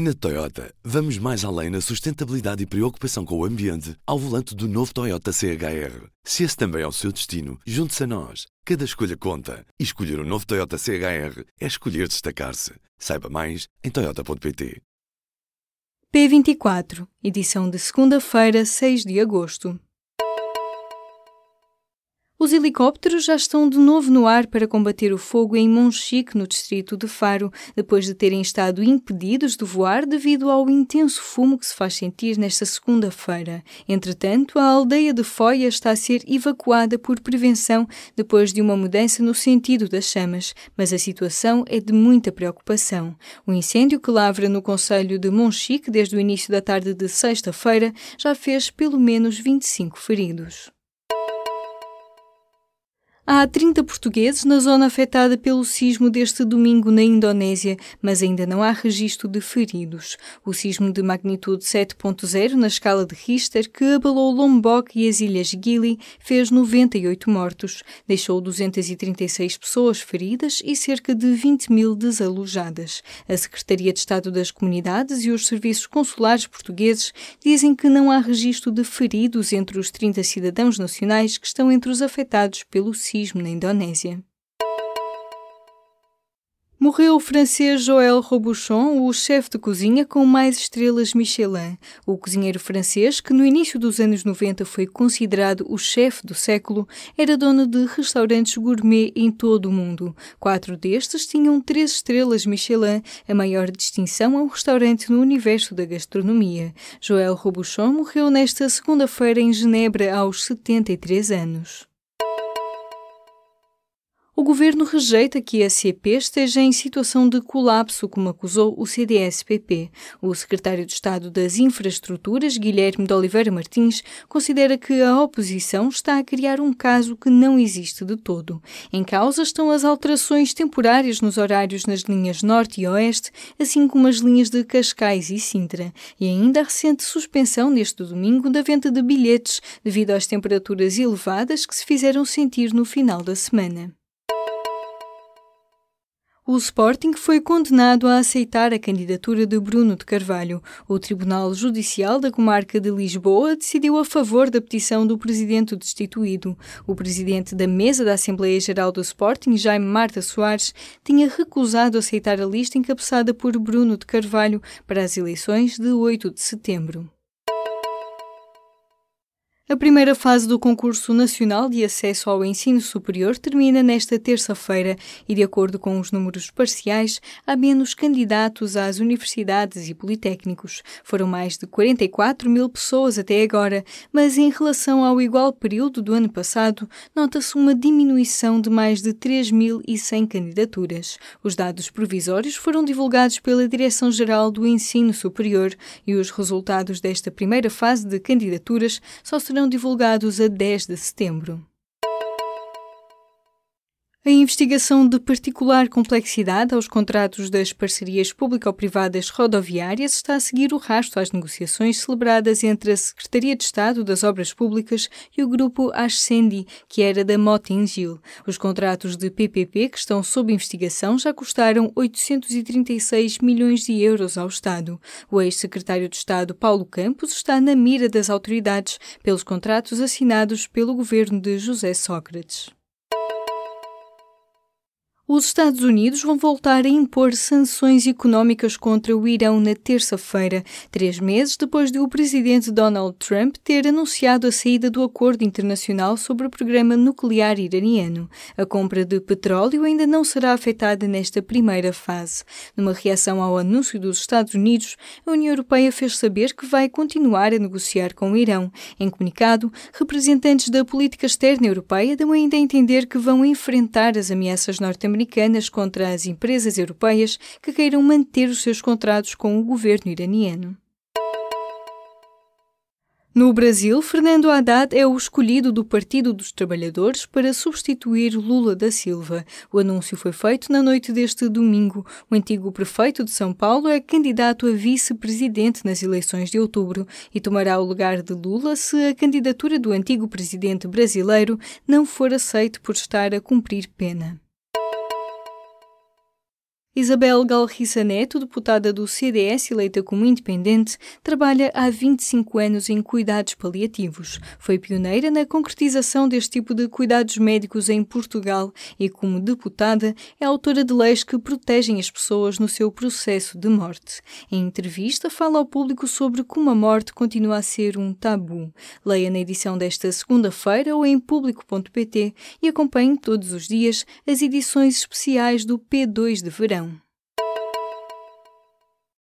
Na Toyota, vamos mais além na sustentabilidade e preocupação com o ambiente ao volante do novo Toyota CHR. Se esse também é o seu destino, junte-se a nós. Cada escolha conta. E escolher o um novo Toyota CHR é escolher destacar-se. Saiba mais em Toyota.pt. P24, edição de segunda-feira, 6 de agosto. Os helicópteros já estão de novo no ar para combater o fogo em Monchique, no distrito de Faro, depois de terem estado impedidos de voar devido ao intenso fumo que se faz sentir nesta segunda-feira. Entretanto, a aldeia de Foia está a ser evacuada por prevenção depois de uma mudança no sentido das chamas, mas a situação é de muita preocupação. O incêndio que lavra no Conselho de Monchique desde o início da tarde de sexta-feira já fez pelo menos 25 feridos. Há 30 portugueses na zona afetada pelo sismo deste domingo na Indonésia, mas ainda não há registro de feridos. O sismo de magnitude 7.0 na escala de Richter, que abalou Lombok e as ilhas Gili, fez 98 mortos, deixou 236 pessoas feridas e cerca de 20 mil desalojadas. A Secretaria de Estado das Comunidades e os serviços consulares portugueses dizem que não há registro de feridos entre os 30 cidadãos nacionais que estão entre os afetados pelo sismo na Indonésia. Morreu o francês Joël Robuchon, o chefe de cozinha com mais estrelas Michelin. O cozinheiro francês, que no início dos anos 90 foi considerado o chefe do século, era dono de restaurantes gourmet em todo o mundo. Quatro destes tinham três estrelas Michelin, a maior distinção a um restaurante no universo da gastronomia. Joël Robuchon morreu nesta segunda-feira em Genebra aos 73 anos. Governo rejeita que a CP esteja em situação de colapso, como acusou o CDS-PP. O secretário de Estado das Infraestruturas, Guilherme de Oliveira Martins, considera que a oposição está a criar um caso que não existe de todo. Em causa estão as alterações temporárias nos horários nas linhas Norte e Oeste, assim como as linhas de Cascais e Sintra, e ainda a recente suspensão neste domingo da venda de bilhetes devido às temperaturas elevadas que se fizeram sentir no final da semana. O Sporting foi condenado a aceitar a candidatura de Bruno de Carvalho. O Tribunal Judicial da Comarca de Lisboa decidiu a favor da petição do presidente destituído. O presidente da mesa da Assembleia Geral do Sporting, Jaime Marta Soares, tinha recusado aceitar a lista encabeçada por Bruno de Carvalho para as eleições de 8 de setembro. A primeira fase do Concurso Nacional de Acesso ao Ensino Superior termina nesta terça-feira e, de acordo com os números parciais, há menos candidatos às universidades e politécnicos. Foram mais de 44 mil pessoas até agora, mas em relação ao igual período do ano passado, nota-se uma diminuição de mais de 3.100 candidaturas. Os dados provisórios foram divulgados pela Direção-Geral do Ensino Superior e os resultados desta primeira fase de candidaturas só serão serão divulgados a 10 de setembro. A investigação de particular complexidade aos contratos das parcerias público-privadas rodoviárias está a seguir o rasto às negociações celebradas entre a Secretaria de Estado das Obras Públicas e o grupo Ascendi, que era da Motengil. Os contratos de PPP que estão sob investigação já custaram 836 milhões de euros ao Estado. O ex-secretário de Estado Paulo Campos está na mira das autoridades pelos contratos assinados pelo governo de José Sócrates. Os Estados Unidos vão voltar a impor sanções económicas contra o Irão na terça-feira, três meses depois de o presidente Donald Trump ter anunciado a saída do acordo internacional sobre o programa nuclear iraniano. A compra de petróleo ainda não será afetada nesta primeira fase. Numa reação ao anúncio dos Estados Unidos, a União Europeia fez saber que vai continuar a negociar com o Irão. Em comunicado, representantes da política externa europeia dão ainda a entender que vão enfrentar as ameaças norte-americanas americanas contra as empresas europeias que queiram manter os seus contratos com o governo iraniano. No Brasil, Fernando Haddad é o escolhido do Partido dos Trabalhadores para substituir Lula da Silva. O anúncio foi feito na noite deste domingo. O antigo prefeito de São Paulo é candidato a vice-presidente nas eleições de outubro e tomará o lugar de Lula se a candidatura do antigo presidente brasileiro não for aceita por estar a cumprir pena. Isabel Galriça Neto, deputada do CDS eleita como independente, trabalha há 25 anos em cuidados paliativos. Foi pioneira na concretização deste tipo de cuidados médicos em Portugal e, como deputada, é autora de leis que protegem as pessoas no seu processo de morte. Em entrevista, fala ao público sobre como a morte continua a ser um tabu. Leia na edição desta segunda-feira ou em público.pt e acompanhe todos os dias as edições especiais do P2 de verão.